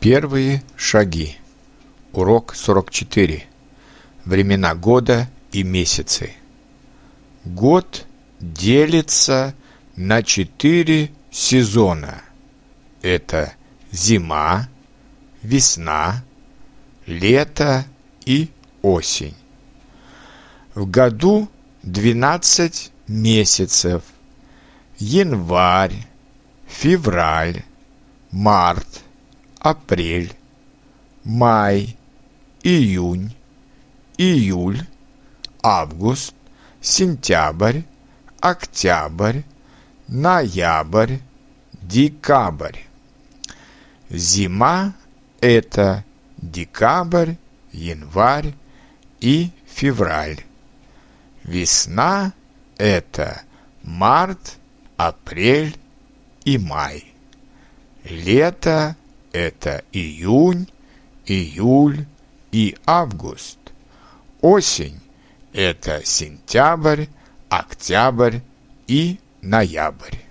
Первые шаги. Урок 44. Времена года и месяцы. Год делится на четыре сезона. Это зима, весна, лето и осень. В году 12 месяцев. Январь, февраль, март, апрель, май, июнь, июль, август, сентябрь, октябрь, ноябрь, декабрь. Зима – это декабрь, январь и февраль. Весна – это март, апрель и май. Лето – это июнь, июль и август. Осень – это сентябрь, октябрь и ноябрь.